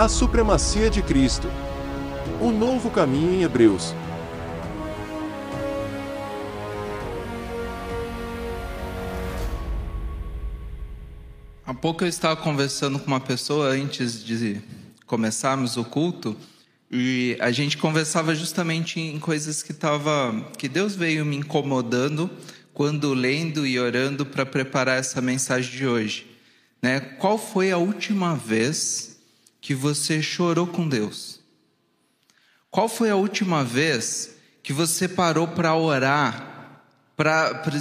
A supremacia de Cristo. Um novo caminho em Hebreus. Há pouco eu estava conversando com uma pessoa antes de começarmos o culto e a gente conversava justamente em coisas que tava que Deus veio me incomodando quando lendo e orando para preparar essa mensagem de hoje, né? Qual foi a última vez que você chorou com Deus? Qual foi a última vez que você parou para orar? Pra, pra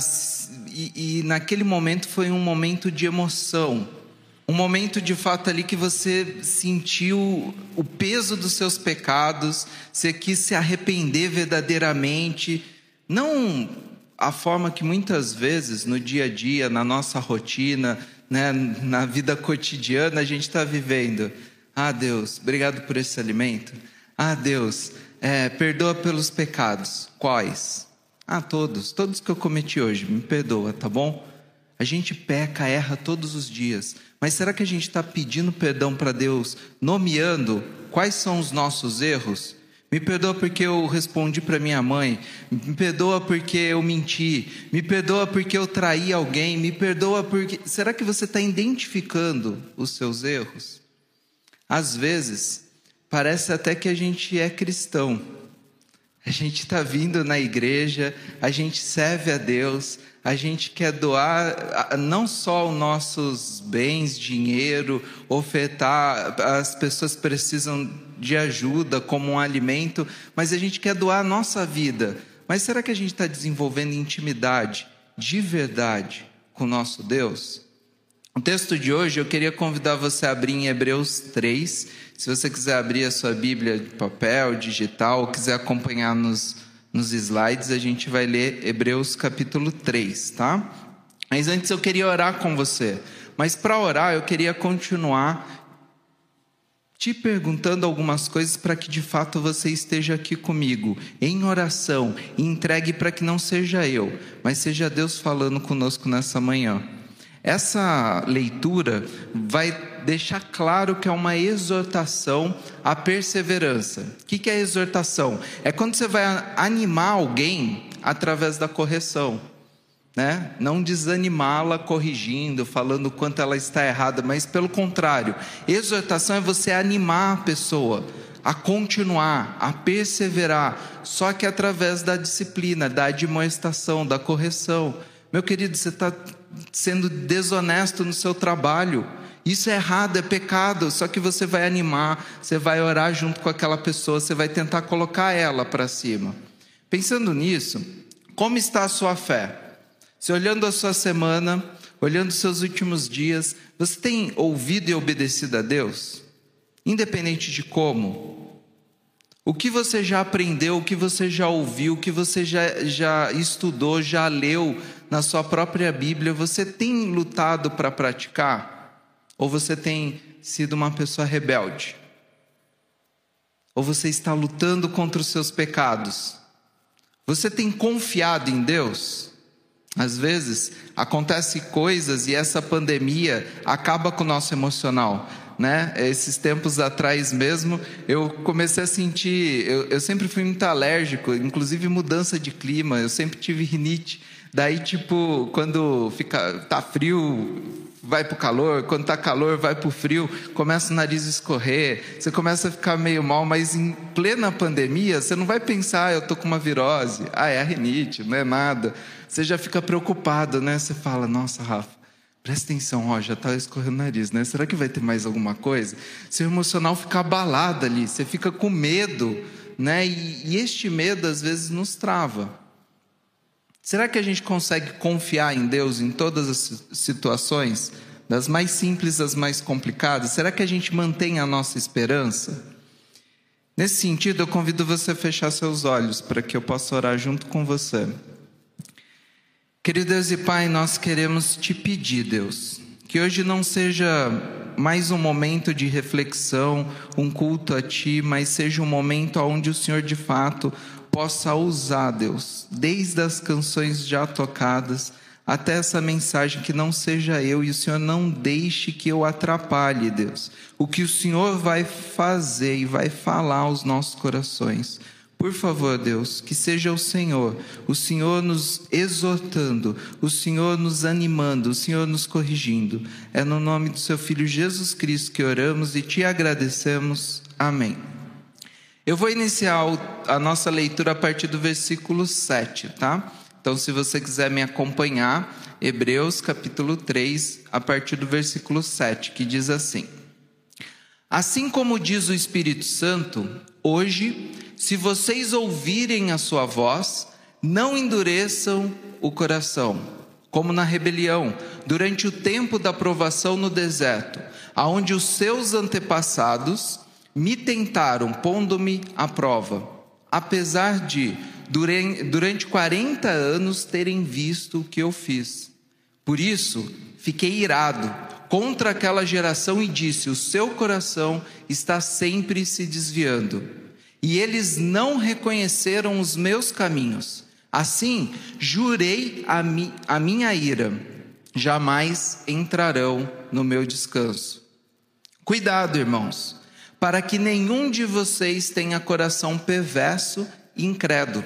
e, e naquele momento foi um momento de emoção, um momento de fato ali que você sentiu o peso dos seus pecados, você quis se arrepender verdadeiramente, não a forma que muitas vezes no dia a dia, na nossa rotina, né, na vida cotidiana a gente está vivendo. Ah, Deus, obrigado por esse alimento. Ah, Deus, é, perdoa pelos pecados. Quais? Ah, todos, todos que eu cometi hoje, me perdoa, tá bom? A gente peca, erra todos os dias, mas será que a gente está pedindo perdão para Deus, nomeando quais são os nossos erros? Me perdoa porque eu respondi para minha mãe, me perdoa porque eu menti, me perdoa porque eu traí alguém, me perdoa porque. Será que você está identificando os seus erros? Às vezes, parece até que a gente é cristão, a gente está vindo na igreja, a gente serve a Deus, a gente quer doar não só os nossos bens, dinheiro, ofertar, as pessoas precisam de ajuda como um alimento, mas a gente quer doar a nossa vida. Mas será que a gente está desenvolvendo intimidade de verdade com o nosso Deus? O texto de hoje eu queria convidar você a abrir em Hebreus 3. Se você quiser abrir a sua Bíblia de papel, digital, ou quiser acompanhar nos, nos slides, a gente vai ler Hebreus capítulo 3, tá? Mas antes eu queria orar com você. Mas para orar eu queria continuar te perguntando algumas coisas para que de fato você esteja aqui comigo, em oração, e entregue para que não seja eu, mas seja Deus falando conosco nessa manhã. Essa leitura vai deixar claro que é uma exortação à perseverança. O que é exortação? É quando você vai animar alguém através da correção. Né? Não desanimá-la corrigindo, falando quanto ela está errada, mas pelo contrário, exortação é você animar a pessoa a continuar, a perseverar, só que através da disciplina, da admoestação, da correção. Meu querido, você está sendo desonesto no seu trabalho. Isso é errado, é pecado. Só que você vai animar, você vai orar junto com aquela pessoa, você vai tentar colocar ela para cima. Pensando nisso, como está a sua fé? Se olhando a sua semana, olhando os seus últimos dias, você tem ouvido e obedecido a Deus? Independente de como, o que você já aprendeu, o que você já ouviu, o que você já, já estudou, já leu na sua própria Bíblia, você tem lutado para praticar? Ou você tem sido uma pessoa rebelde? Ou você está lutando contra os seus pecados? Você tem confiado em Deus? Às vezes acontecem coisas e essa pandemia acaba com o nosso emocional né? Esses tempos atrás mesmo, eu comecei a sentir. Eu, eu sempre fui muito alérgico, inclusive mudança de clima, eu sempre tive rinite. Daí, tipo, quando fica, tá frio, vai pro calor, quando tá calor, vai pro frio, começa o nariz a escorrer, você começa a ficar meio mal, mas em plena pandemia, você não vai pensar, ah, eu tô com uma virose, ah, é a rinite, não é nada. Você já fica preocupado, né? Você fala, nossa, Rafa, Presta atenção, ó, já está escorrendo o nariz, né? Será que vai ter mais alguma coisa? Seu emocional fica abalado ali, você fica com medo, né? E, e este medo às vezes nos trava. Será que a gente consegue confiar em Deus em todas as situações, das mais simples às mais complicadas? Será que a gente mantém a nossa esperança? Nesse sentido, eu convido você a fechar seus olhos para que eu possa orar junto com você. Querido Deus e Pai, nós queremos te pedir, Deus, que hoje não seja mais um momento de reflexão, um culto a Ti, mas seja um momento onde o Senhor de fato possa usar, Deus, desde as canções já tocadas até essa mensagem que não seja eu e o Senhor não deixe que eu atrapalhe, Deus. O que o Senhor vai fazer e vai falar aos nossos corações. Por favor, Deus, que seja o Senhor, o Senhor nos exortando, o Senhor nos animando, o Senhor nos corrigindo. É no nome do seu Filho Jesus Cristo que oramos e te agradecemos. Amém. Eu vou iniciar a nossa leitura a partir do versículo 7, tá? Então, se você quiser me acompanhar, Hebreus capítulo 3, a partir do versículo 7, que diz assim: Assim como diz o Espírito Santo, hoje se vocês ouvirem a sua voz, não endureçam o coração, como na rebelião, durante o tempo da provação no deserto, aonde os seus antepassados me tentaram, pondo-me à prova, apesar de, durante 40 anos, terem visto o que eu fiz. Por isso, fiquei irado contra aquela geração e disse: O seu coração está sempre se desviando e eles não reconheceram os meus caminhos. Assim, jurei a, mi, a minha ira, jamais entrarão no meu descanso. Cuidado, irmãos, para que nenhum de vocês tenha coração perverso e incrédulo,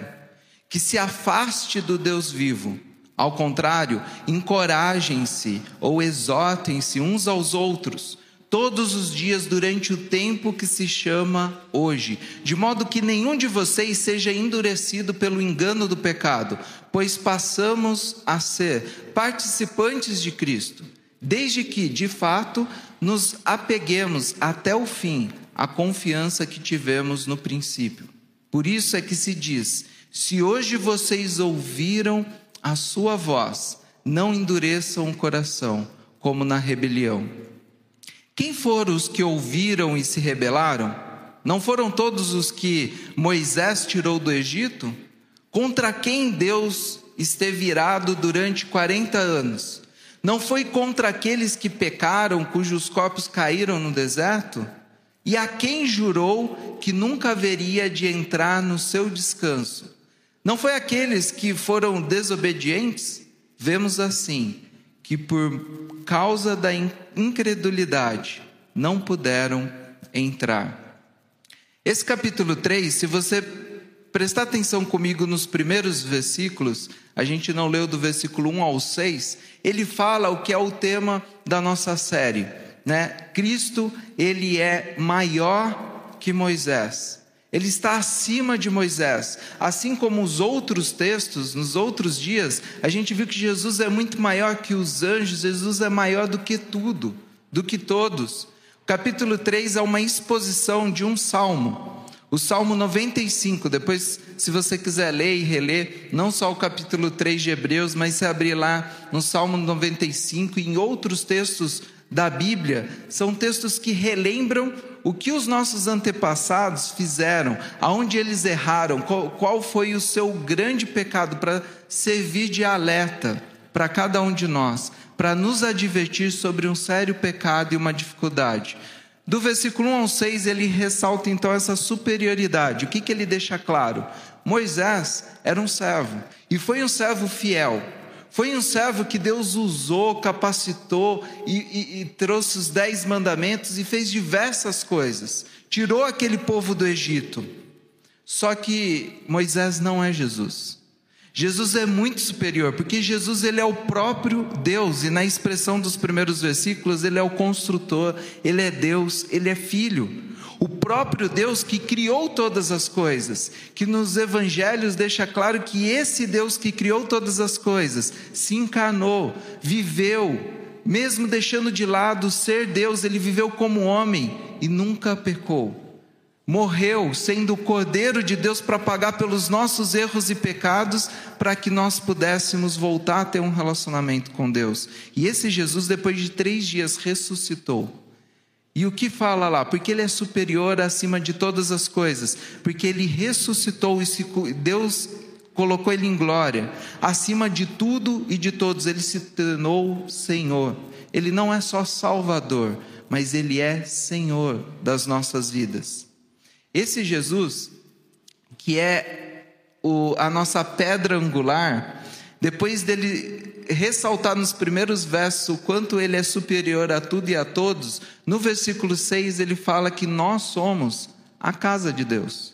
que se afaste do Deus vivo. Ao contrário, encorajem-se ou exortem-se uns aos outros todos os dias durante o tempo que se chama hoje, de modo que nenhum de vocês seja endurecido pelo engano do pecado, pois passamos a ser participantes de Cristo, desde que, de fato, nos apeguemos até o fim à confiança que tivemos no princípio. Por isso é que se diz: se hoje vocês ouviram a sua voz, não endureçam o coração, como na rebelião. Quem foram os que ouviram e se rebelaram? Não foram todos os que Moisés tirou do Egito? Contra quem Deus esteve irado durante 40 anos? Não foi contra aqueles que pecaram, cujos corpos caíram no deserto? E a quem jurou que nunca haveria de entrar no seu descanso? Não foi aqueles que foram desobedientes? Vemos assim que por causa da incredulidade não puderam entrar. Esse capítulo 3, se você prestar atenção comigo nos primeiros versículos, a gente não leu do versículo 1 ao 6, ele fala o que é o tema da nossa série, né? Cristo, ele é maior que Moisés. Ele está acima de Moisés. Assim como os outros textos, nos outros dias, a gente viu que Jesus é muito maior que os anjos, Jesus é maior do que tudo, do que todos. O capítulo 3 é uma exposição de um salmo. O Salmo 95, depois, se você quiser ler e reler, não só o capítulo 3 de Hebreus, mas se abrir lá no Salmo 95 e em outros textos da Bíblia, são textos que relembram o que os nossos antepassados fizeram, aonde eles erraram, qual, qual foi o seu grande pecado, para servir de alerta para cada um de nós, para nos advertir sobre um sério pecado e uma dificuldade. Do versículo 1 ao 6, ele ressalta então essa superioridade. O que, que ele deixa claro? Moisés era um servo, e foi um servo fiel. Foi um servo que Deus usou, capacitou e, e, e trouxe os dez mandamentos e fez diversas coisas. Tirou aquele povo do Egito. Só que Moisés não é Jesus. Jesus é muito superior, porque Jesus ele é o próprio Deus, e na expressão dos primeiros versículos, ele é o construtor, ele é Deus, ele é filho o próprio Deus que criou todas as coisas, que nos evangelhos deixa claro que esse Deus que criou todas as coisas se encarnou, viveu, mesmo deixando de lado ser Deus, ele viveu como homem e nunca pecou. Morreu sendo o Cordeiro de Deus para pagar pelos nossos erros e pecados, para que nós pudéssemos voltar a ter um relacionamento com Deus. E esse Jesus, depois de três dias, ressuscitou e o que fala lá? Porque ele é superior acima de todas as coisas, porque ele ressuscitou e se, Deus colocou ele em glória, acima de tudo e de todos, ele se tornou Senhor. Ele não é só Salvador, mas ele é Senhor das nossas vidas. Esse Jesus, que é o, a nossa pedra angular, depois dele ressaltar nos primeiros versos o quanto ele é superior a tudo e a todos, no versículo 6 ele fala que nós somos a casa de Deus.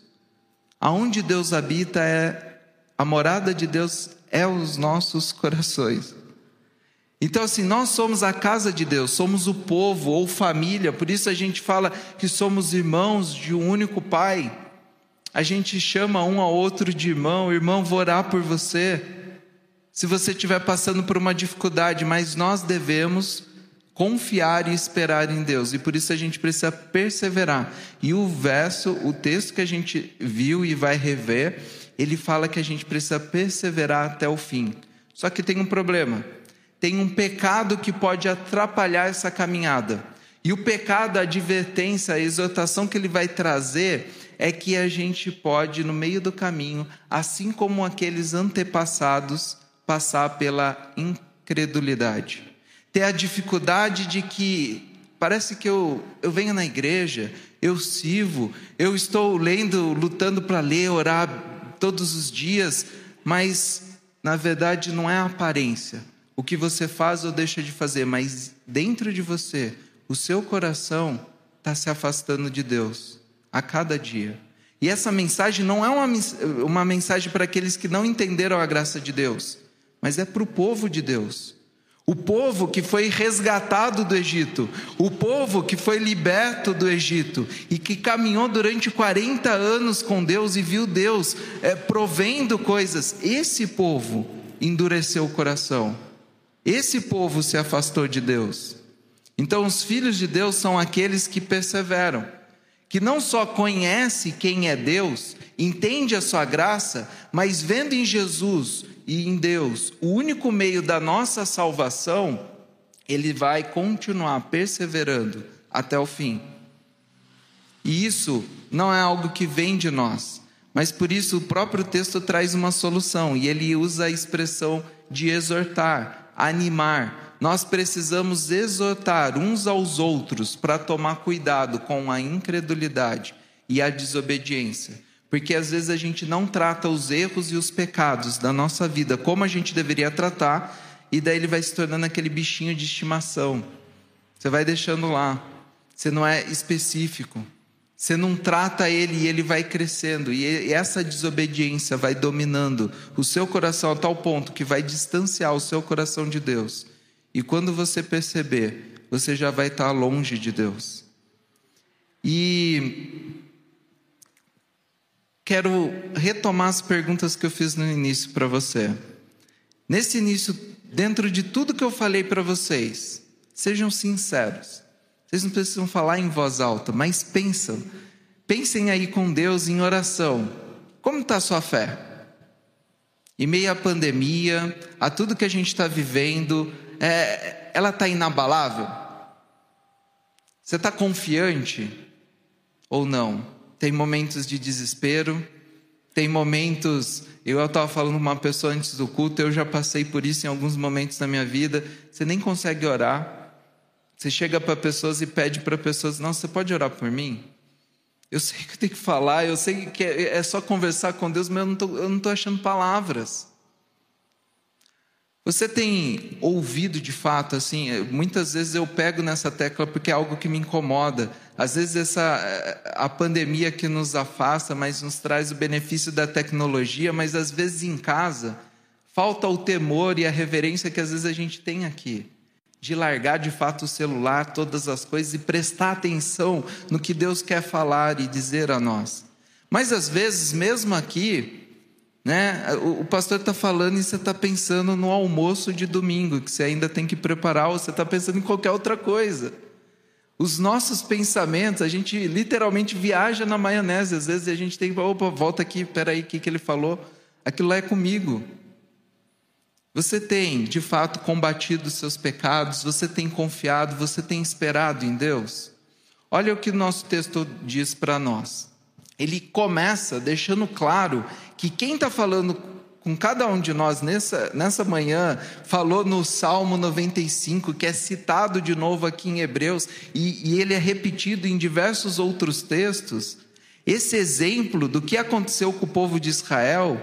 Aonde Deus habita é a morada de Deus é os nossos corações. Então, assim, nós somos a casa de Deus, somos o povo ou família, por isso a gente fala que somos irmãos de um único Pai. A gente chama um ao outro de irmão, irmão, vou orar por você. Se você estiver passando por uma dificuldade, mas nós devemos confiar e esperar em Deus, e por isso a gente precisa perseverar. E o verso, o texto que a gente viu e vai rever, ele fala que a gente precisa perseverar até o fim. Só que tem um problema tem um pecado que pode atrapalhar essa caminhada. E o pecado, a advertência, a exortação que ele vai trazer é que a gente pode, no meio do caminho, assim como aqueles antepassados, passar pela incredulidade. Ter a dificuldade de que parece que eu, eu venho na igreja, eu sirvo, eu estou lendo, lutando para ler, orar todos os dias, mas na verdade não é a aparência o que você faz ou deixa de fazer, mas dentro de você, o seu coração está se afastando de Deus a cada dia. E essa mensagem não é uma, uma mensagem para aqueles que não entenderam a graça de Deus, mas é para o povo de Deus. O povo que foi resgatado do Egito, o povo que foi liberto do Egito e que caminhou durante 40 anos com Deus e viu Deus é, provendo coisas, esse povo endureceu o coração esse povo se afastou de Deus. Então, os filhos de Deus são aqueles que perseveram, que não só conhece quem é Deus, entende a sua graça, mas vendo em Jesus e em Deus o único meio da nossa salvação, ele vai continuar perseverando até o fim. E isso não é algo que vem de nós, mas por isso o próprio texto traz uma solução, e ele usa a expressão de exortar, animar, nós precisamos exortar uns aos outros para tomar cuidado com a incredulidade e a desobediência. Porque às vezes a gente não trata os erros e os pecados da nossa vida como a gente deveria tratar, e daí ele vai se tornando aquele bichinho de estimação. Você vai deixando lá, você não é específico. Você não trata ele e ele vai crescendo, e essa desobediência vai dominando o seu coração a tal ponto que vai distanciar o seu coração de Deus. E quando você perceber, você já vai estar longe de Deus. E quero retomar as perguntas que eu fiz no início para você. Nesse início, dentro de tudo que eu falei para vocês, sejam sinceros. Vocês não precisam falar em voz alta, mas pensam. Pensem aí com Deus em oração. Como está a sua fé? Em meio à pandemia, a tudo que a gente está vivendo, é, ela está inabalável? Você está confiante ou não? Tem momentos de desespero, tem momentos. Eu estava falando com uma pessoa antes do culto, eu já passei por isso em alguns momentos da minha vida. Você nem consegue orar. Você chega para pessoas e pede para pessoas: Não, você pode orar por mim? Eu sei que eu tenho que falar, eu sei que é, é só conversar com Deus, mas eu não estou achando palavras. Você tem ouvido de fato, assim, é, muitas vezes eu pego nessa tecla porque é algo que me incomoda. Às vezes essa é, a pandemia que nos afasta, mas nos traz o benefício da tecnologia, mas às vezes em casa falta o temor e a reverência que às vezes a gente tem aqui de largar de fato o celular, todas as coisas e prestar atenção no que Deus quer falar e dizer a nós. Mas às vezes, mesmo aqui, né, o, pastor está falando e você está pensando no almoço de domingo, que você ainda tem que preparar, ou você está pensando em qualquer outra coisa. Os nossos pensamentos, a gente literalmente viaja na maionese, às vezes a gente tem que, opa, volta aqui, peraí, o que, que ele falou? Aquilo lá é comigo. Você tem, de fato, combatido os seus pecados? Você tem confiado? Você tem esperado em Deus? Olha o que o nosso texto diz para nós. Ele começa deixando claro que quem está falando com cada um de nós nessa, nessa manhã, falou no Salmo 95, que é citado de novo aqui em Hebreus, e, e ele é repetido em diversos outros textos. Esse exemplo do que aconteceu com o povo de Israel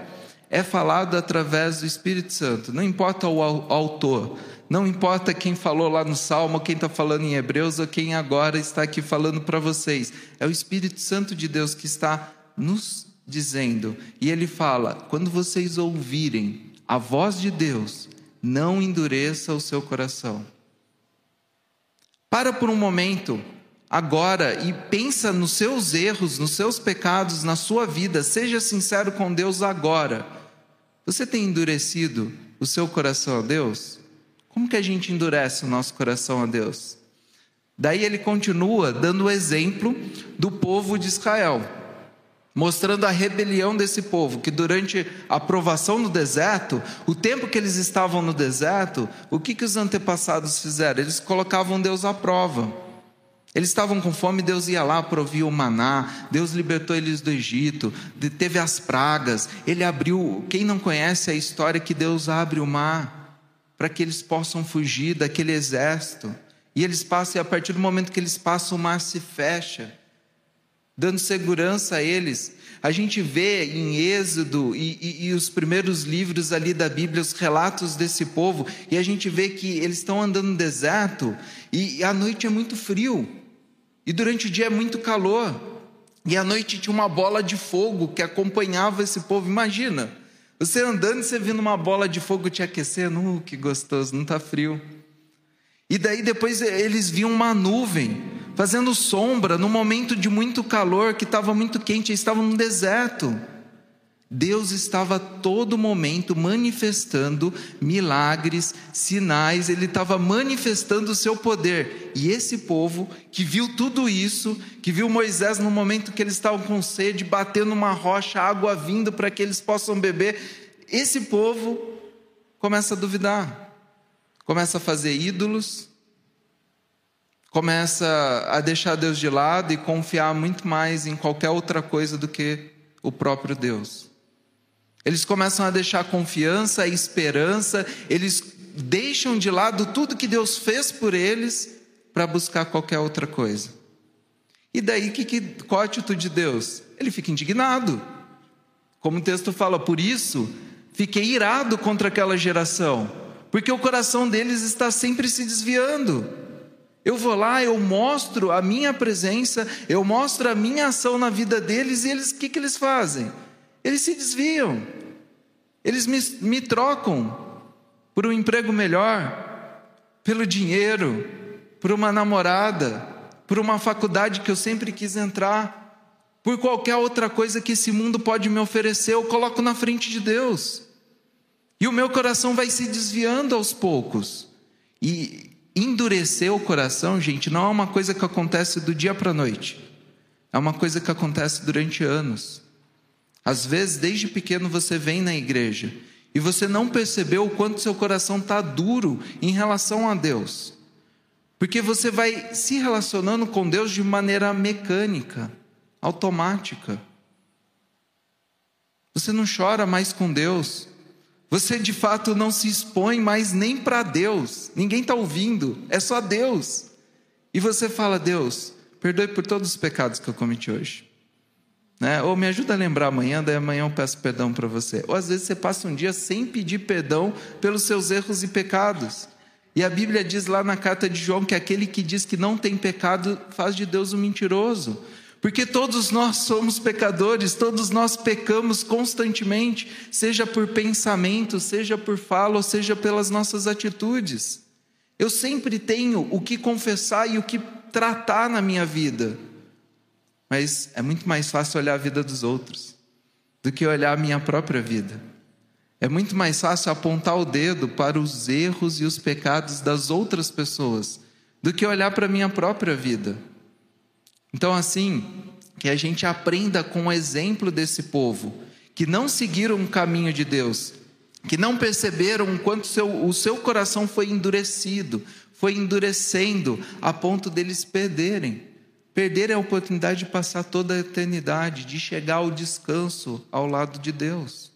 é falado através do Espírito Santo. Não importa o autor, não importa quem falou lá no Salmo, quem está falando em Hebreus ou quem agora está aqui falando para vocês. É o Espírito Santo de Deus que está nos dizendo. E ele fala: quando vocês ouvirem a voz de Deus, não endureça o seu coração. Para por um momento agora e pensa nos seus erros, nos seus pecados, na sua vida. Seja sincero com Deus agora. Você tem endurecido o seu coração a Deus? Como que a gente endurece o nosso coração a Deus? Daí ele continua dando o exemplo do povo de Israel, mostrando a rebelião desse povo, que durante a provação no deserto, o tempo que eles estavam no deserto, o que, que os antepassados fizeram? Eles colocavam Deus à prova. Eles estavam com fome, Deus ia lá, provia o maná, Deus libertou eles do Egito, teve as pragas, Ele abriu. Quem não conhece a história que Deus abre o mar para que eles possam fugir daquele exército? E eles passam, e a partir do momento que eles passam, o mar se fecha, dando segurança a eles. A gente vê em Êxodo e, e, e, os primeiros livros ali da Bíblia os relatos desse povo, e a gente vê que eles estão andando no deserto e, e à noite é muito frio. E durante o dia é muito calor. E à noite tinha uma bola de fogo que acompanhava esse povo. Imagina, você andando e você vendo uma bola de fogo te aquecendo. Uh, que gostoso, não está frio. E daí depois eles viam uma nuvem fazendo sombra no momento de muito calor, que estava muito quente, eles estavam no deserto. Deus estava a todo momento manifestando milagres, sinais, ele estava manifestando o seu poder. E esse povo que viu tudo isso, que viu Moisés no momento que eles estavam com sede, batendo uma rocha, água vindo para que eles possam beber, esse povo começa a duvidar, começa a fazer ídolos, começa a deixar Deus de lado e confiar muito mais em qualquer outra coisa do que o próprio Deus. Eles começam a deixar confiança, a esperança, eles deixam de lado tudo que Deus fez por eles para buscar qualquer outra coisa. E daí, que, que, qual a atitude de Deus? Ele fica indignado. Como o texto fala, por isso fiquei irado contra aquela geração, porque o coração deles está sempre se desviando. Eu vou lá, eu mostro a minha presença, eu mostro a minha ação na vida deles, e eles, o que, que eles fazem? Eles se desviam. Eles me, me trocam por um emprego melhor, pelo dinheiro, por uma namorada, por uma faculdade que eu sempre quis entrar, por qualquer outra coisa que esse mundo pode me oferecer, eu coloco na frente de Deus. E o meu coração vai se desviando aos poucos. E endurecer o coração, gente, não é uma coisa que acontece do dia para a noite. É uma coisa que acontece durante anos. Às vezes, desde pequeno, você vem na igreja e você não percebeu o quanto seu coração está duro em relação a Deus. Porque você vai se relacionando com Deus de maneira mecânica, automática. Você não chora mais com Deus. Você de fato não se expõe mais nem para Deus. Ninguém está ouvindo, é só Deus. E você fala: Deus, perdoe por todos os pecados que eu cometi hoje. Né? Ou me ajuda a lembrar amanhã, daí amanhã eu peço perdão para você. Ou às vezes você passa um dia sem pedir perdão pelos seus erros e pecados. E a Bíblia diz lá na carta de João que aquele que diz que não tem pecado faz de Deus um mentiroso. Porque todos nós somos pecadores, todos nós pecamos constantemente, seja por pensamento, seja por fala, ou seja pelas nossas atitudes. Eu sempre tenho o que confessar e o que tratar na minha vida. Mas é muito mais fácil olhar a vida dos outros do que olhar a minha própria vida. É muito mais fácil apontar o dedo para os erros e os pecados das outras pessoas do que olhar para a minha própria vida. Então, assim, que a gente aprenda com o exemplo desse povo, que não seguiram o caminho de Deus, que não perceberam o quanto seu, o seu coração foi endurecido, foi endurecendo a ponto deles perderem perder a oportunidade de passar toda a eternidade, de chegar ao descanso ao lado de Deus.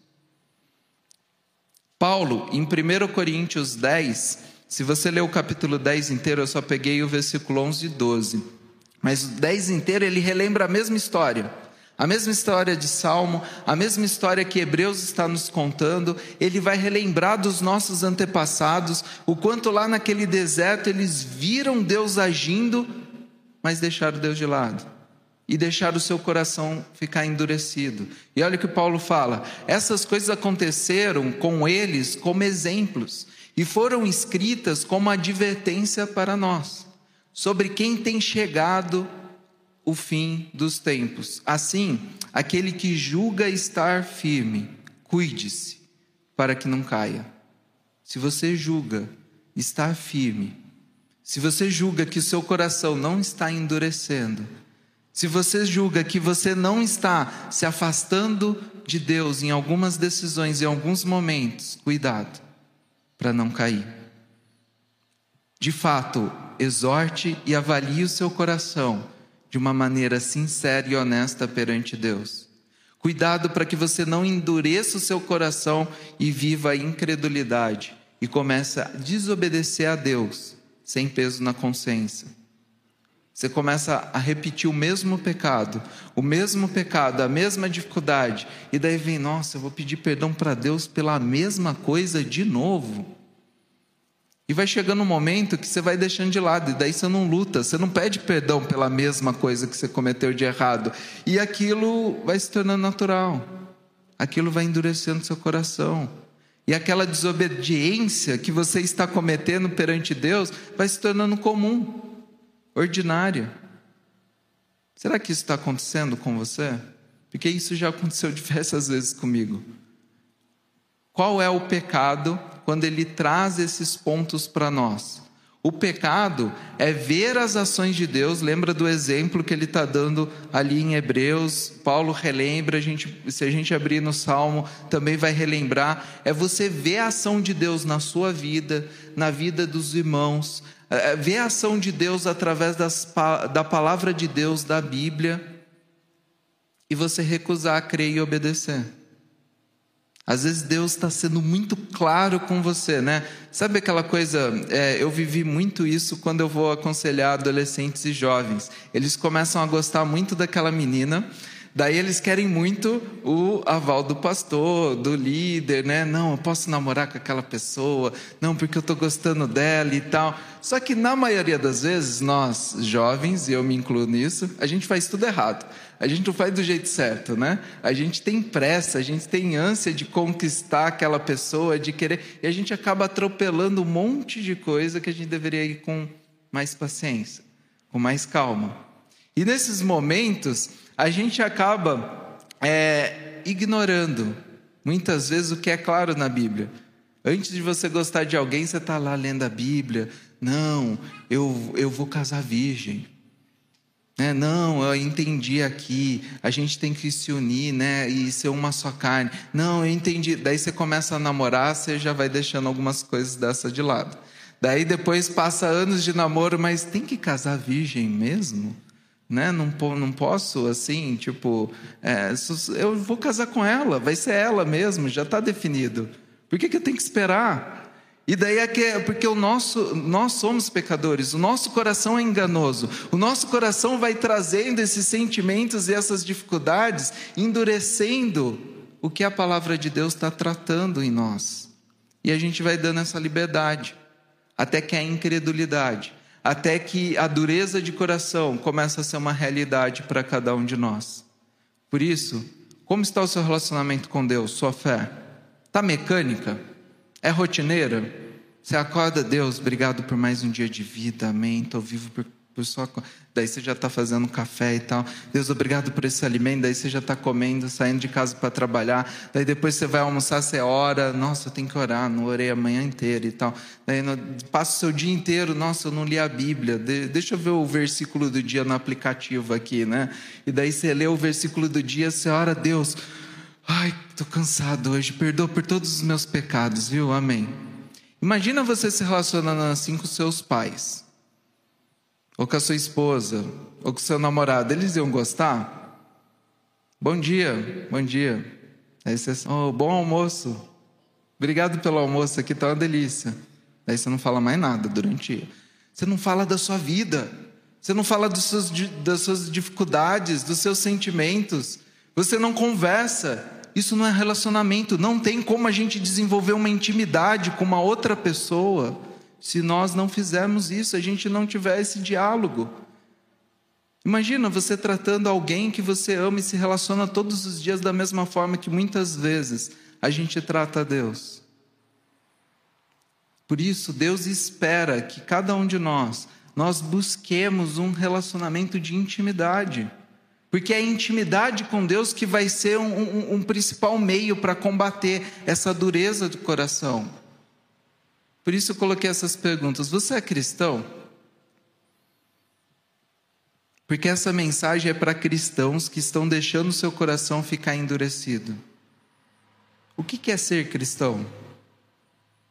Paulo, em 1 Coríntios 10, se você ler o capítulo 10 inteiro, eu só peguei o versículo 11 e 12. Mas o 10 inteiro ele relembra a mesma história. A mesma história de Salmo, a mesma história que Hebreus está nos contando, ele vai relembrar dos nossos antepassados, o quanto lá naquele deserto eles viram Deus agindo, mas deixaram Deus de lado e deixaram o seu coração ficar endurecido. E olha o que Paulo fala: essas coisas aconteceram com eles como exemplos e foram escritas como advertência para nós, sobre quem tem chegado o fim dos tempos. Assim, aquele que julga estar firme, cuide-se para que não caia. Se você julga estar firme, se você julga que seu coração não está endurecendo, se você julga que você não está se afastando de Deus em algumas decisões, em alguns momentos, cuidado para não cair. De fato, exorte e avalie o seu coração de uma maneira sincera e honesta perante Deus. Cuidado para que você não endureça o seu coração e viva a incredulidade e comece a desobedecer a Deus sem peso na consciência. Você começa a repetir o mesmo pecado, o mesmo pecado, a mesma dificuldade, e daí vem, nossa, eu vou pedir perdão para Deus pela mesma coisa de novo. E vai chegando um momento que você vai deixando de lado, e daí você não luta, você não pede perdão pela mesma coisa que você cometeu de errado. E aquilo vai se tornando natural, aquilo vai endurecendo seu coração. E aquela desobediência que você está cometendo perante Deus vai se tornando comum, ordinária. Será que isso está acontecendo com você? Porque isso já aconteceu diversas vezes comigo. Qual é o pecado quando ele traz esses pontos para nós? O pecado é ver as ações de Deus, lembra do exemplo que ele está dando ali em Hebreus, Paulo relembra, a gente, se a gente abrir no Salmo, também vai relembrar, é você ver a ação de Deus na sua vida, na vida dos irmãos, é, é ver a ação de Deus através das, da palavra de Deus, da Bíblia, e você recusar crer e obedecer. Às vezes Deus está sendo muito claro com você, né? Sabe aquela coisa? É, eu vivi muito isso quando eu vou aconselhar adolescentes e jovens. Eles começam a gostar muito daquela menina. Daí eles querem muito o aval do pastor, do líder, né? Não, eu posso namorar com aquela pessoa, não, porque eu estou gostando dela e tal. Só que na maioria das vezes, nós jovens, e eu me incluo nisso, a gente faz tudo errado a gente não faz do jeito certo, né? A gente tem pressa, a gente tem ânsia de conquistar aquela pessoa, de querer, e a gente acaba atropelando um monte de coisa que a gente deveria ir com mais paciência, com mais calma. E nesses momentos, a gente acaba é, ignorando muitas vezes o que é claro na Bíblia. Antes de você gostar de alguém, você está lá lendo a Bíblia. Não, eu, eu vou casar virgem. Né? Não, eu entendi aqui, a gente tem que se unir né? e ser uma só carne. Não, eu entendi. Daí você começa a namorar, você já vai deixando algumas coisas dessa de lado. Daí depois passa anos de namoro, mas tem que casar virgem mesmo? Né? Não, não posso, assim, tipo, é, eu vou casar com ela, vai ser ela mesmo, já está definido. Por que, que eu tenho que esperar? E daí é que é porque o nosso, nós somos pecadores, o nosso coração é enganoso, o nosso coração vai trazendo esses sentimentos e essas dificuldades, endurecendo o que a palavra de Deus está tratando em nós. E a gente vai dando essa liberdade, até que a incredulidade, até que a dureza de coração começa a ser uma realidade para cada um de nós. Por isso, como está o seu relacionamento com Deus, sua fé? Está mecânica? É rotineira? Você acorda, Deus, obrigado por mais um dia de vida, amém. Estou vivo por, Daí você já está fazendo café e tal. Deus, obrigado por esse alimento. Daí você já está comendo, saindo de casa para trabalhar. Daí depois você vai almoçar, você ora. Nossa, eu tenho que orar, não orei a manhã inteira e tal. Daí passa o seu dia inteiro, nossa, eu não li a Bíblia. De, deixa eu ver o versículo do dia no aplicativo aqui, né? E daí você lê o versículo do dia, você ora, Deus. Ai, estou cansado hoje, perdoa por todos os meus pecados, viu? Amém. Imagina você se relacionando assim com seus pais, ou com a sua esposa, ou com seu namorado, eles iam gostar? Bom dia, bom dia. Aí você, oh, bom almoço. Obrigado pelo almoço aqui, tá uma delícia. Aí você não fala mais nada durante o dia. Você não fala da sua vida. Você não fala seus, das suas dificuldades, dos seus sentimentos. Você não conversa. Isso não é relacionamento. Não tem como a gente desenvolver uma intimidade com uma outra pessoa se nós não fizermos isso, a gente não tiver esse diálogo. Imagina você tratando alguém que você ama e se relaciona todos os dias da mesma forma que muitas vezes a gente trata Deus. Por isso, Deus espera que cada um de nós, nós busquemos um relacionamento de intimidade. Porque é a intimidade com Deus que vai ser um, um, um principal meio para combater essa dureza do coração. Por isso eu coloquei essas perguntas. Você é cristão? Porque essa mensagem é para cristãos que estão deixando o seu coração ficar endurecido. O que é ser cristão?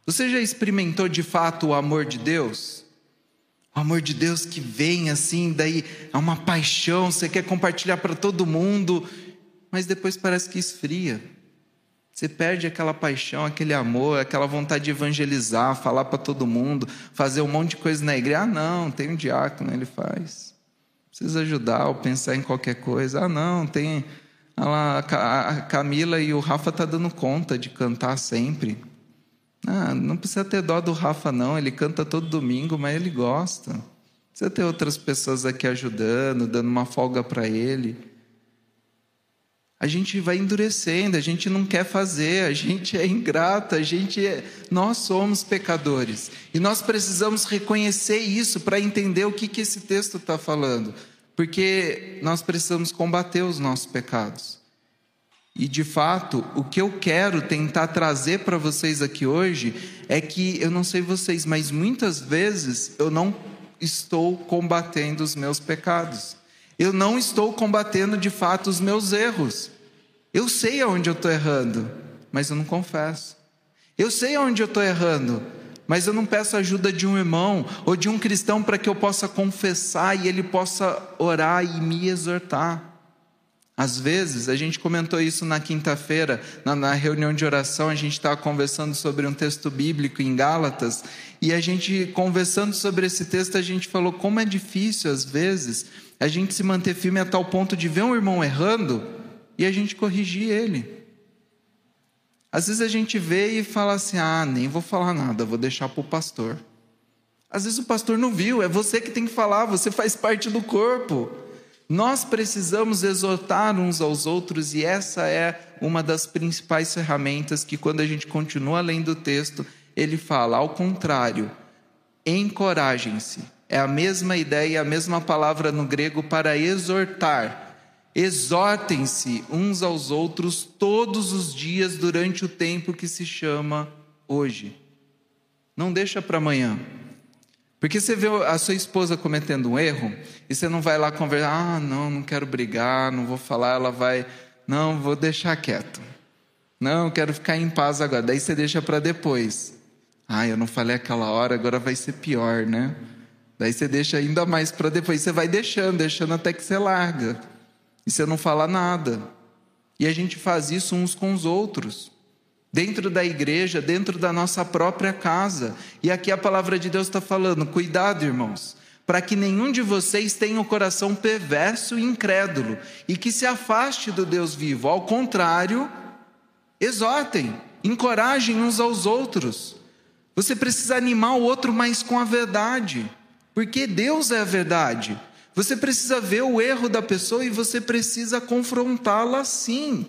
Você já experimentou de fato o amor de Deus? O amor de Deus que vem assim, daí é uma paixão, você quer compartilhar para todo mundo, mas depois parece que esfria. Você perde aquela paixão, aquele amor, aquela vontade de evangelizar, falar para todo mundo, fazer um monte de coisa na igreja. Ah, não, tem um diácono, ele faz. Precisa ajudar ou pensar em qualquer coisa. Ah, não, tem. Ah a Camila e o Rafa tá dando conta de cantar sempre. Ah, não precisa ter dó do Rafa, não. Ele canta todo domingo, mas ele gosta. Precisa ter outras pessoas aqui ajudando, dando uma folga para ele a gente vai endurecendo, a gente não quer fazer, a gente é ingrata, a gente é... nós somos pecadores. E nós precisamos reconhecer isso para entender o que, que esse texto está falando. Porque nós precisamos combater os nossos pecados. E de fato, o que eu quero tentar trazer para vocês aqui hoje é que, eu não sei vocês, mas muitas vezes eu não estou combatendo os meus pecados. Eu não estou combatendo de fato os meus erros. Eu sei aonde eu estou errando, mas eu não confesso. Eu sei aonde eu estou errando, mas eu não peço ajuda de um irmão ou de um cristão para que eu possa confessar e ele possa orar e me exortar. Às vezes, a gente comentou isso na quinta-feira, na, na, reunião de oração, a gente estava conversando sobre um texto bíblico em Gálatas, e a gente, conversando sobre esse texto, a gente falou como é difícil, às vezes, a gente se manter firme a tal ponto de ver um irmão errando e a gente corrigir ele. Às vezes a gente vê e fala assim: ah, nem vou falar nada, vou deixar para o pastor. Às vezes o pastor não viu, é você que tem que falar, você faz parte do corpo. Nós precisamos exortar uns aos outros e essa é uma das principais ferramentas que, quando a gente continua lendo o texto, ele fala: ao contrário, encorajem-se. É a mesma ideia, a mesma palavra no grego para exortar Exortem-se uns aos outros todos os dias durante o tempo que se chama hoje. Não deixa para amanhã. Porque você vê a sua esposa cometendo um erro e você não vai lá conversar, ah, não, não quero brigar, não vou falar, ela vai, não, vou deixar quieto. Não, quero ficar em paz agora. Daí você deixa para depois. Ah, eu não falei aquela hora, agora vai ser pior, né? Daí você deixa ainda mais para depois. Você vai deixando, deixando até que você larga. E você não fala nada. E a gente faz isso uns com os outros. Dentro da igreja, dentro da nossa própria casa. E aqui a palavra de Deus está falando: cuidado, irmãos, para que nenhum de vocês tenha o um coração perverso e incrédulo e que se afaste do Deus vivo. Ao contrário, exortem, encorajem uns aos outros. Você precisa animar o outro mais com a verdade, porque Deus é a verdade. Você precisa ver o erro da pessoa e você precisa confrontá-la sim.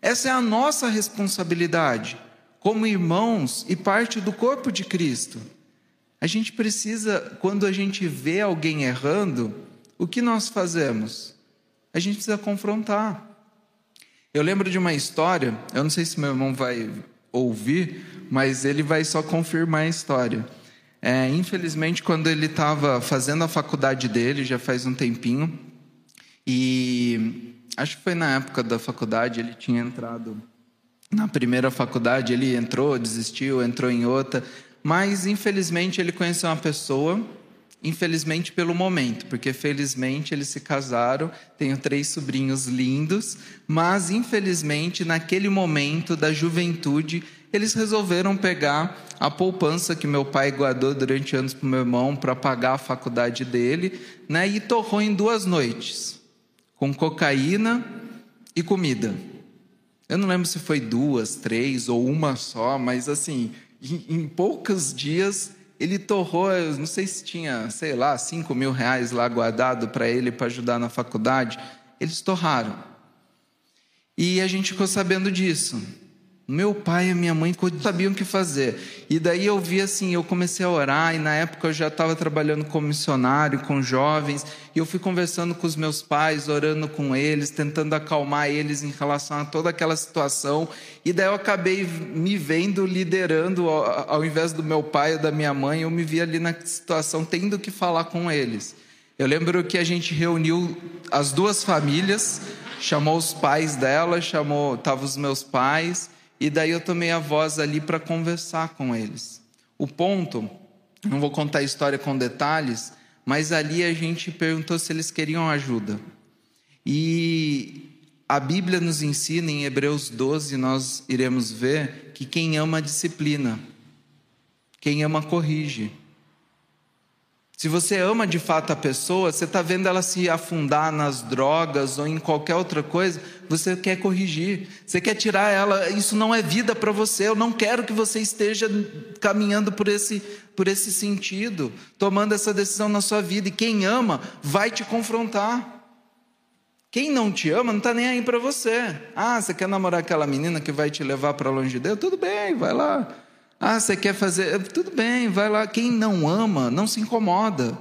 Essa é a nossa responsabilidade, como irmãos e parte do corpo de Cristo. A gente precisa, quando a gente vê alguém errando, o que nós fazemos? A gente precisa confrontar. Eu lembro de uma história, eu não sei se meu irmão vai ouvir, mas ele vai só confirmar a história. É, infelizmente, quando ele estava fazendo a faculdade dele, já faz um tempinho, e acho que foi na época da faculdade, ele tinha entrado na primeira faculdade, ele entrou, desistiu, entrou em outra, mas infelizmente ele conheceu uma pessoa, infelizmente pelo momento, porque felizmente eles se casaram, tenho três sobrinhos lindos, mas infelizmente naquele momento da juventude eles resolveram pegar a poupança que meu pai guardou durante anos para o meu irmão para pagar a faculdade dele, né, e torrou em duas noites, com cocaína e comida. Eu não lembro se foi duas, três ou uma só, mas assim, em, em poucos dias ele torrou, não sei se tinha, sei lá, cinco mil reais lá guardado para ele para ajudar na faculdade. Eles torraram. E a gente ficou sabendo disso. Meu pai e minha mãe sabiam o que fazer. E daí eu vi assim, eu comecei a orar, e na época eu já estava trabalhando como missionário, com jovens, e eu fui conversando com os meus pais, orando com eles, tentando acalmar eles em relação a toda aquela situação. E daí eu acabei me vendo liderando, ao invés do meu pai ou da minha mãe, eu me vi ali na situação tendo que falar com eles. Eu lembro que a gente reuniu as duas famílias, chamou os pais dela, chamou, estavam os meus pais e daí eu tomei a voz ali para conversar com eles. O ponto, não vou contar a história com detalhes, mas ali a gente perguntou se eles queriam ajuda. E a Bíblia nos ensina em Hebreus 12, nós iremos ver que quem ama disciplina, quem ama corrige. Se você ama de fato a pessoa, você está vendo ela se afundar nas drogas ou em qualquer outra coisa, você quer corrigir, você quer tirar ela. Isso não é vida para você. Eu não quero que você esteja caminhando por esse, por esse sentido, tomando essa decisão na sua vida. E quem ama vai te confrontar. Quem não te ama não está nem aí para você. Ah, você quer namorar aquela menina que vai te levar para longe de Deus? Tudo bem, vai lá. Ah, você quer fazer. Tudo bem, vai lá. Quem não ama, não se incomoda.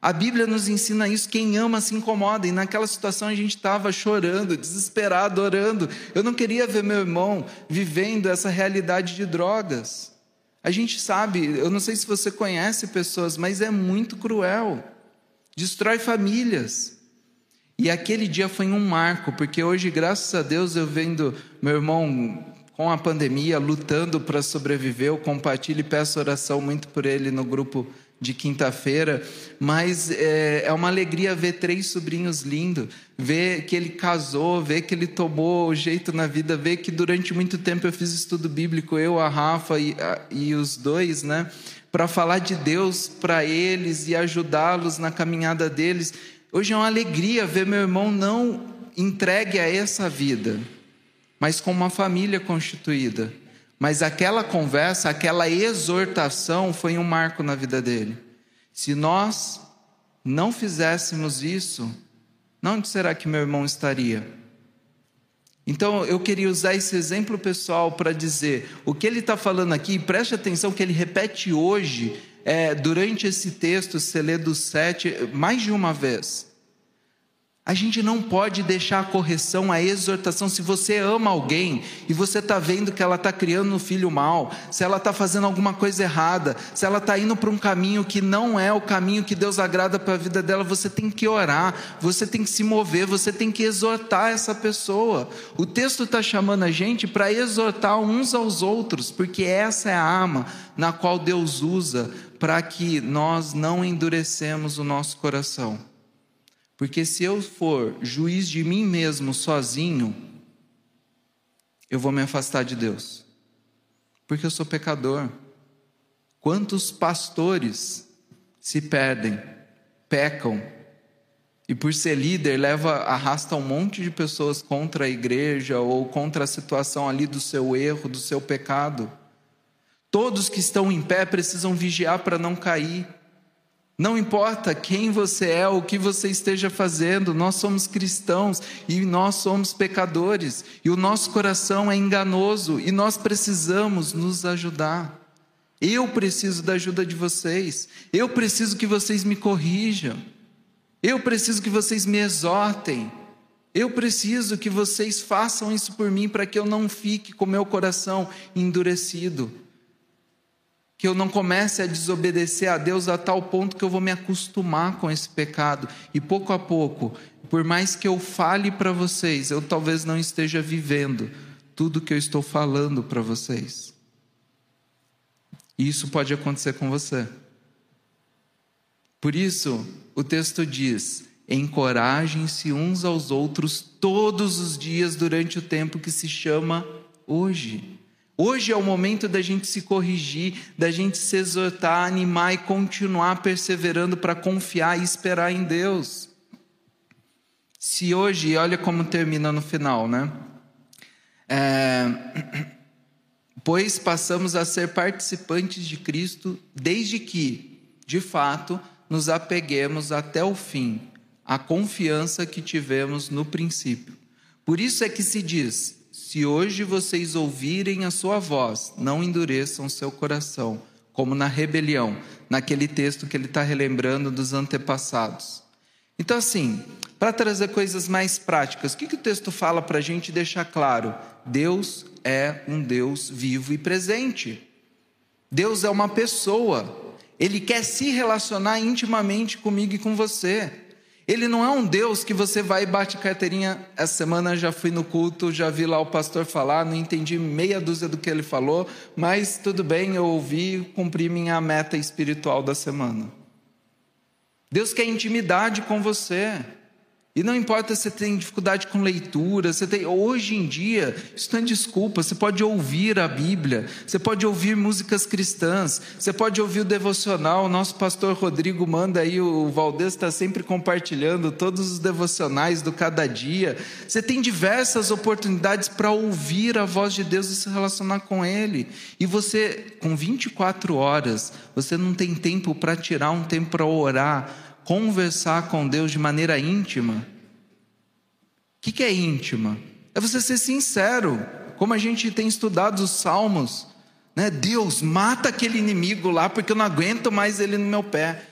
A Bíblia nos ensina isso: quem ama se incomoda. E naquela situação a gente estava chorando, desesperado, orando. Eu não queria ver meu irmão vivendo essa realidade de drogas. A gente sabe, eu não sei se você conhece pessoas, mas é muito cruel. Destrói famílias. E aquele dia foi um marco, porque hoje, graças a Deus, eu vendo meu irmão com a pandemia, lutando para sobreviver. Eu compartilho e peço oração muito por ele no grupo de quinta-feira, mas é, é, uma alegria ver três sobrinhos lindos, ver que ele casou, ver que ele tomou o jeito na vida, ver que durante muito tempo eu fiz estudo bíblico, eu, a Rafa e, a, e os dois, né, para falar de Deus para eles e ajudá-los na caminhada deles. Hoje é uma alegria ver meu irmão não entregue a essa vida mas com uma família constituída. Mas aquela conversa, aquela exortação foi um marco na vida dele. Se nós não fizéssemos isso, onde será que meu irmão estaria? Então eu queria usar esse exemplo pessoal para dizer o que ele está falando aqui, preste atenção que ele repete hoje, é, durante esse texto, se lê do sete, mais de uma vez. A gente não pode deixar a correção, a exortação. Se você ama alguém e você está vendo que ela está criando um filho mal, se ela está fazendo alguma coisa errada, se ela está indo para um caminho que não é o caminho que Deus agrada para a vida dela, você tem que orar, você tem que se mover, você tem que exortar essa pessoa. O texto está chamando a gente para exortar uns aos outros, porque essa é a arma na qual Deus usa para que nós não endurecemos o nosso coração. Porque se eu for juiz de mim mesmo sozinho, eu vou me afastar de Deus. Porque eu sou pecador. Quantos pastores se perdem, pecam, e por ser líder leva arrasta um monte de pessoas contra a igreja ou contra a situação ali do seu erro, do seu pecado. Todos que estão em pé precisam vigiar para não cair. Não importa quem você é, o que você esteja fazendo, nós somos cristãos e nós somos pecadores, e o nosso coração é enganoso e nós precisamos nos ajudar. Eu preciso da ajuda de vocês, eu preciso que vocês me corrijam, eu preciso que vocês me exortem, eu preciso que vocês façam isso por mim para que eu não fique com meu coração endurecido que eu não comece a desobedecer a Deus a tal ponto que eu vou me acostumar com esse pecado. E pouco a pouco, por mais que eu fale para vocês, eu talvez não esteja vivendo tudo que eu estou falando para vocês. E isso pode acontecer com você. Por isso, o texto diz: encorajem-se uns aos outros todos os dias durante o tempo que se chama hoje. Hoje é o momento da gente se corrigir, da gente se exortar, animar e continuar perseverando para confiar e esperar em Deus. Se hoje, olha como termina no final, né? É, pois passamos a ser participantes de Cristo desde que, de fato, nos apeguemos até o fim à confiança que tivemos no princípio. Por isso é que se diz: se hoje vocês ouvirem a sua voz, não endureçam seu coração, como na rebelião, naquele texto que ele está relembrando dos antepassados. Então, assim, para trazer coisas mais práticas, o que, que o texto fala para a gente deixar claro? Deus é um Deus vivo e presente. Deus é uma pessoa. Ele quer se relacionar intimamente comigo e com você. Ele não é um Deus que você vai e bate carteirinha. Essa semana já fui no culto, já vi lá o pastor falar, não entendi meia dúzia do que ele falou, mas tudo bem, eu ouvi, cumpri minha meta espiritual da semana. Deus quer intimidade com você. E não importa se você tem dificuldade com leitura, você tem, hoje em dia, isso não é desculpa, você pode ouvir a Bíblia, você pode ouvir músicas cristãs, você pode ouvir o devocional, o nosso pastor Rodrigo manda aí, o Valdez está sempre compartilhando todos os devocionais do cada dia. Você tem diversas oportunidades para ouvir a voz de Deus e se relacionar com Ele. E você, com 24 horas, você não tem tempo para tirar um tempo para orar conversar com Deus de maneira íntima. O que, que é íntima? É você ser sincero, como a gente tem estudado os salmos. Né? Deus, mata aquele inimigo lá, porque eu não aguento mais ele no meu pé.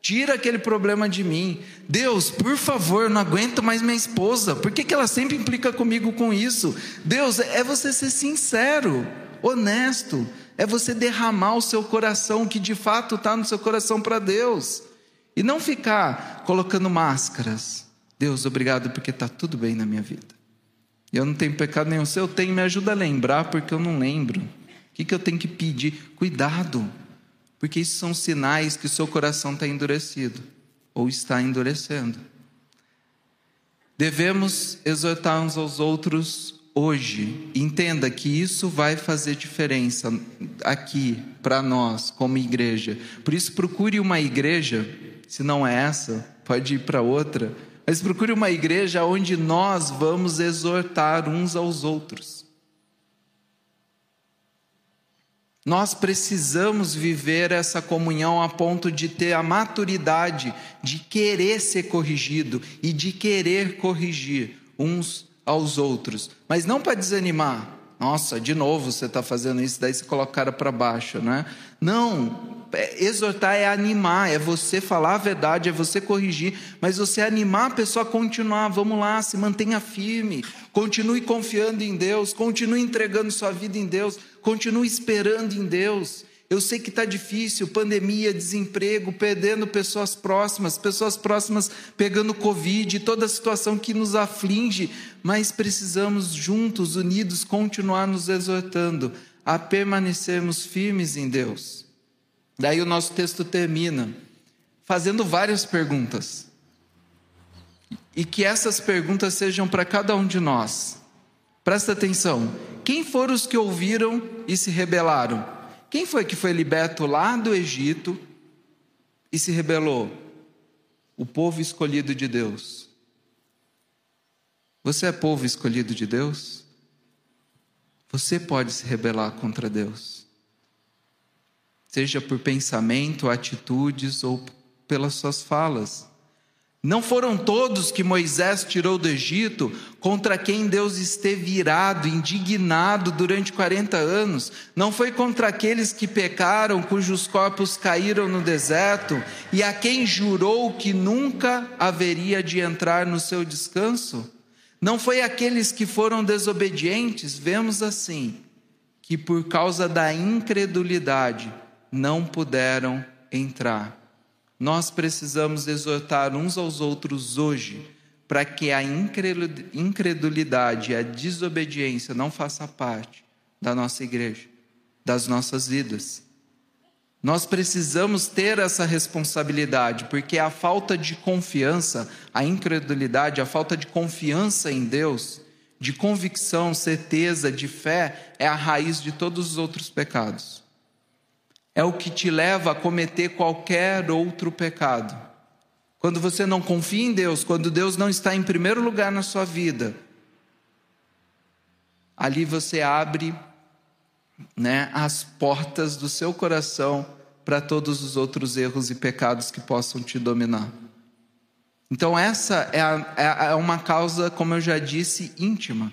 Tira aquele problema de mim. Deus, por favor, eu não aguento mais minha esposa. Por que, que ela sempre implica comigo com isso? Deus, é você ser sincero, honesto. É você derramar o seu coração, que de fato está no seu coração para Deus. E não ficar colocando máscaras. Deus, obrigado porque está tudo bem na minha vida. Eu não tenho pecado nenhum. Se eu tenho, me ajuda a lembrar, porque eu não lembro. O que, que eu tenho que pedir? Cuidado, porque isso são sinais que o seu coração está endurecido ou está endurecendo. Devemos exortar uns aos outros hoje. Entenda que isso vai fazer diferença aqui para nós, como igreja. Por isso, procure uma igreja se não é essa, pode ir para outra. Mas procure uma igreja onde nós vamos exortar uns aos outros. Nós precisamos viver essa comunhão a ponto de ter a maturidade de querer ser corrigido e de querer corrigir uns aos outros, mas não para desanimar. Nossa, de novo você está fazendo isso, daí você coloca o cara para baixo, né? Não, é, exortar é animar, é você falar a verdade, é você corrigir, mas você animar a pessoa a continuar. Vamos lá, se mantenha firme, continue confiando em Deus, continue entregando sua vida em Deus, continue esperando em Deus. Eu sei que está difícil, pandemia, desemprego, perdendo pessoas próximas, pessoas próximas pegando Covid, toda a situação que nos aflige, mas precisamos juntos, unidos, continuar nos exortando a permanecermos firmes em Deus. Daí o nosso texto termina fazendo várias perguntas. E que essas perguntas sejam para cada um de nós. Presta atenção. Quem foram os que ouviram e se rebelaram? Quem foi que foi liberto lá do Egito e se rebelou? O povo escolhido de Deus. Você é povo escolhido de Deus? Você pode se rebelar contra Deus seja por pensamento, atitudes ou pelas suas falas. Não foram todos que Moisés tirou do Egito contra quem Deus esteve irado, indignado durante 40 anos. Não foi contra aqueles que pecaram, cujos corpos caíram no deserto, e a quem jurou que nunca haveria de entrar no seu descanso. Não foi aqueles que foram desobedientes, vemos assim, que por causa da incredulidade não puderam entrar. Nós precisamos exortar uns aos outros hoje, para que a incredulidade e a desobediência não faça parte da nossa igreja, das nossas vidas. Nós precisamos ter essa responsabilidade, porque a falta de confiança, a incredulidade, a falta de confiança em Deus, de convicção, certeza, de fé, é a raiz de todos os outros pecados é o que te leva a cometer qualquer outro pecado. quando você não confia em Deus, quando Deus não está em primeiro lugar na sua vida, ali você abre né, as portas do seu coração para todos os outros erros e pecados que possam te dominar. Então, essa é, a, é, é uma causa, como eu já disse, íntima.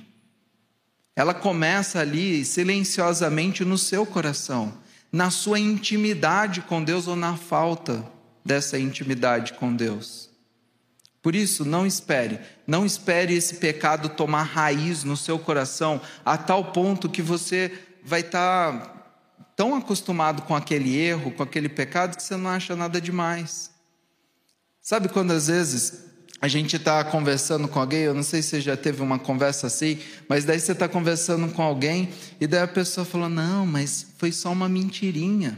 Ela começa ali silenciosamente no seu coração, na sua intimidade com Deus ou na falta dessa intimidade com Deus. Por isso, não espere, não espere esse pecado tomar raiz no seu coração a tal ponto que você vai estar tão acostumado com aquele erro, com aquele pecado, que você não acha nada demais. Sabe quando às vezes a gente está conversando com alguém, eu não sei se você já teve uma conversa assim, mas daí você está conversando com alguém e daí a pessoa fala: Não, mas foi só uma mentirinha.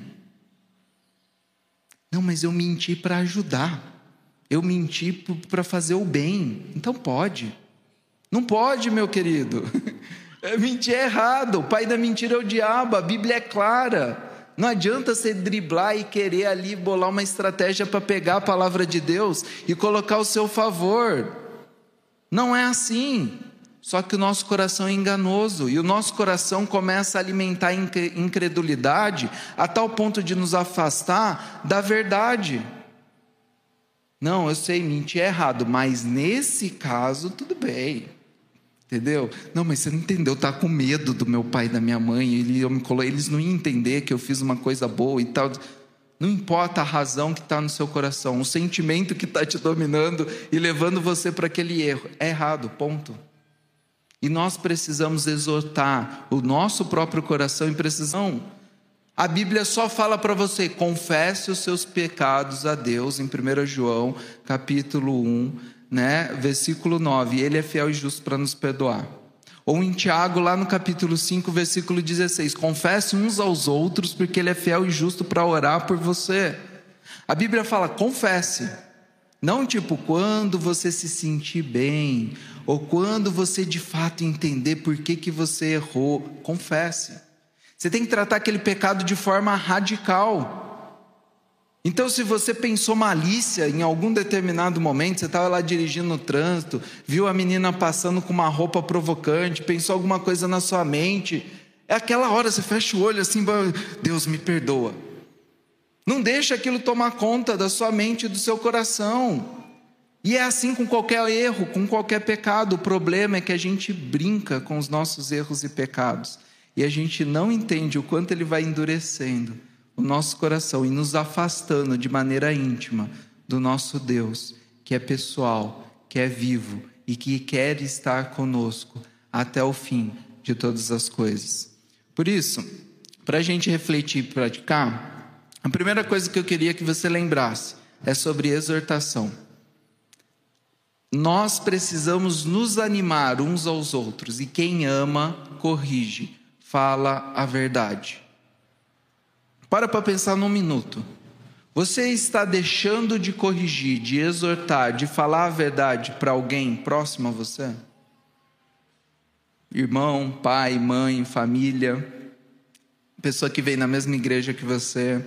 Não, mas eu menti para ajudar. Eu menti para fazer o bem. Então pode. Não pode, meu querido. É mentir é errado. O pai da mentira é o diabo. A Bíblia é clara. Não adianta você driblar e querer ali bolar uma estratégia para pegar a palavra de Deus e colocar o seu favor. Não é assim. Só que o nosso coração é enganoso e o nosso coração começa a alimentar incredulidade a tal ponto de nos afastar da verdade. Não, eu sei, mentir é errado, mas nesse caso, tudo bem. Entendeu? Não, mas você não entendeu, tá com medo do meu pai e da minha mãe, ele, eu me colo... eles não iam entender que eu fiz uma coisa boa e tal. Não importa a razão que está no seu coração, o sentimento que está te dominando e levando você para aquele erro. É errado, ponto. E nós precisamos exortar o nosso próprio coração em precisão. A Bíblia só fala para você, confesse os seus pecados a Deus, em 1 João, capítulo 1, né, versículo 9, ele é fiel e justo para nos perdoar. Ou em Tiago, lá no capítulo 5, versículo 16, confesse uns aos outros, porque ele é fiel e justo para orar por você. A Bíblia fala, confesse. Não tipo quando você se sentir bem, ou quando você de fato entender por que, que você errou, confesse. Você tem que tratar aquele pecado de forma radical. Então, se você pensou malícia em algum determinado momento, você estava lá dirigindo no trânsito, viu a menina passando com uma roupa provocante, pensou alguma coisa na sua mente, é aquela hora você fecha o olho assim, Deus me perdoa. Não deixa aquilo tomar conta da sua mente e do seu coração. E é assim com qualquer erro, com qualquer pecado. O problema é que a gente brinca com os nossos erros e pecados e a gente não entende o quanto ele vai endurecendo o nosso coração e nos afastando de maneira íntima do nosso Deus, que é pessoal, que é vivo e que quer estar conosco até o fim de todas as coisas. Por isso, para a gente refletir e praticar, a primeira coisa que eu queria que você lembrasse é sobre exortação. Nós precisamos nos animar uns aos outros, e quem ama, corrige, fala a verdade. Para para pensar num minuto. Você está deixando de corrigir, de exortar, de falar a verdade para alguém próximo a você? Irmão, pai, mãe, família, pessoa que vem na mesma igreja que você.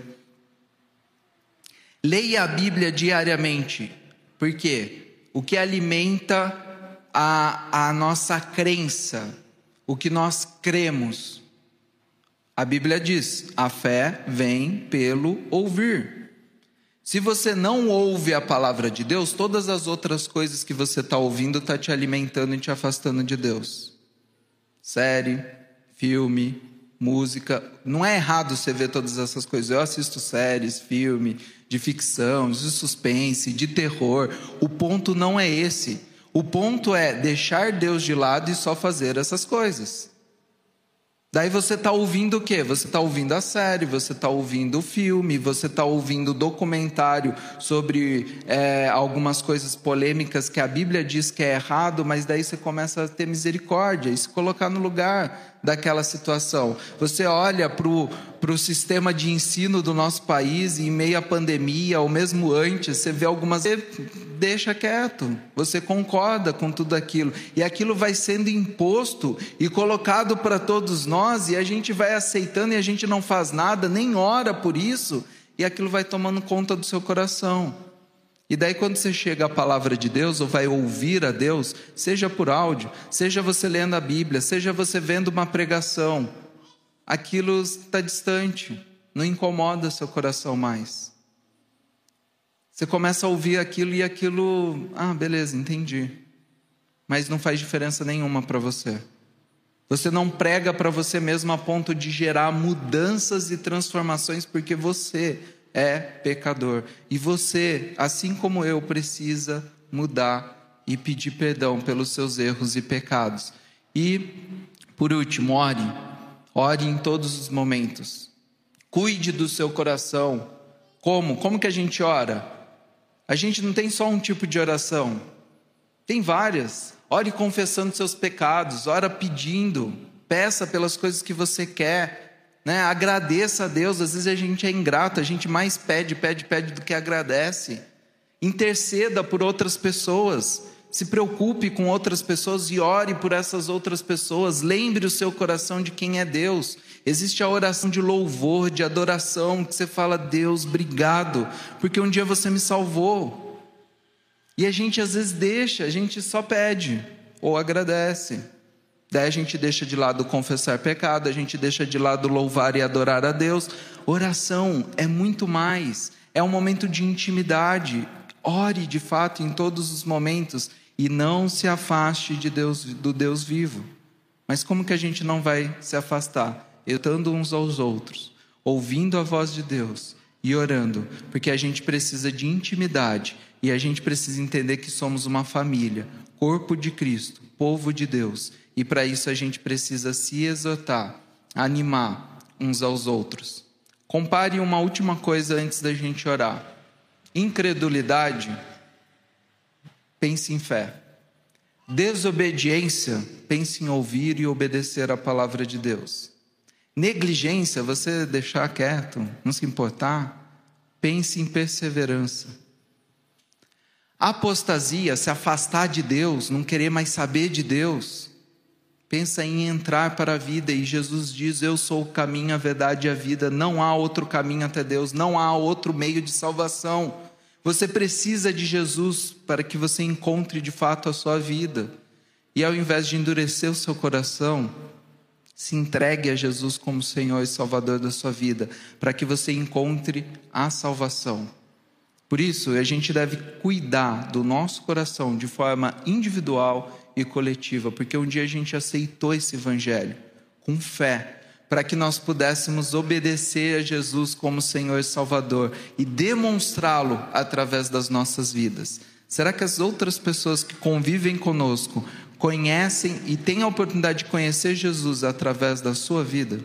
Leia a Bíblia diariamente, porque o que alimenta a, a nossa crença, o que nós cremos, a Bíblia diz: a fé vem pelo ouvir. Se você não ouve a palavra de Deus, todas as outras coisas que você está ouvindo está te alimentando e te afastando de Deus. Série, filme, música. Não é errado você ver todas essas coisas. Eu assisto séries, filme, de ficção, de suspense, de terror. O ponto não é esse. O ponto é deixar Deus de lado e só fazer essas coisas. Daí você está ouvindo o quê? Você está ouvindo a série, você está ouvindo o filme, você está ouvindo o documentário sobre é, algumas coisas polêmicas que a Bíblia diz que é errado, mas daí você começa a ter misericórdia e se colocar no lugar daquela situação. Você olha para o sistema de ensino do nosso país e em meio à pandemia, ou mesmo antes, você vê algumas. Você deixa quieto, você concorda com tudo aquilo. E aquilo vai sendo imposto e colocado para todos nós, e a gente vai aceitando e a gente não faz nada, nem ora por isso, e aquilo vai tomando conta do seu coração. E daí, quando você chega à palavra de Deus, ou vai ouvir a Deus, seja por áudio, seja você lendo a Bíblia, seja você vendo uma pregação, aquilo está distante, não incomoda seu coração mais. Você começa a ouvir aquilo e aquilo, ah, beleza, entendi. Mas não faz diferença nenhuma para você. Você não prega para você mesmo a ponto de gerar mudanças e transformações, porque você é pecador. E você, assim como eu, precisa mudar e pedir perdão pelos seus erros e pecados. E, por último, ore. Ore em todos os momentos. Cuide do seu coração. Como? Como que a gente ora? A gente não tem só um tipo de oração. Tem várias. Ore confessando seus pecados, ora pedindo, peça pelas coisas que você quer, né? Agradeça a Deus. Às vezes a gente é ingrato, a gente mais pede, pede, pede do que agradece. Interceda por outras pessoas. Se preocupe com outras pessoas e ore por essas outras pessoas. Lembre o seu coração de quem é Deus. Existe a oração de louvor, de adoração, que você fala, Deus, obrigado, porque um dia você me salvou. E a gente às vezes deixa, a gente só pede ou agradece. Daí a gente deixa de lado confessar pecado, a gente deixa de lado louvar e adorar a Deus. Oração é muito mais, é um momento de intimidade. Ore de fato em todos os momentos e não se afaste de Deus, do Deus vivo. Mas como que a gente não vai se afastar? Estando uns aos outros, ouvindo a voz de Deus e orando, porque a gente precisa de intimidade e a gente precisa entender que somos uma família, corpo de Cristo, povo de Deus e para isso a gente precisa se exortar, animar uns aos outros. Compare uma última coisa antes da gente orar. Incredulidade, pense em fé. Desobediência, pense em ouvir e obedecer a palavra de Deus. Negligência, você deixar quieto, não se importar, pense em perseverança. Apostasia, se afastar de Deus, não querer mais saber de Deus, pensa em entrar para a vida e Jesus diz: Eu sou o caminho, a verdade e a vida. Não há outro caminho até Deus, não há outro meio de salvação. Você precisa de Jesus para que você encontre de fato a sua vida. E ao invés de endurecer o seu coração, se entregue a Jesus como Senhor e Salvador da sua vida, para que você encontre a salvação. Por isso, a gente deve cuidar do nosso coração de forma individual e coletiva, porque um dia a gente aceitou esse evangelho com fé, para que nós pudéssemos obedecer a Jesus como Senhor e Salvador e demonstrá-lo através das nossas vidas. Será que as outras pessoas que convivem conosco conhecem e têm a oportunidade de conhecer Jesus através da sua vida?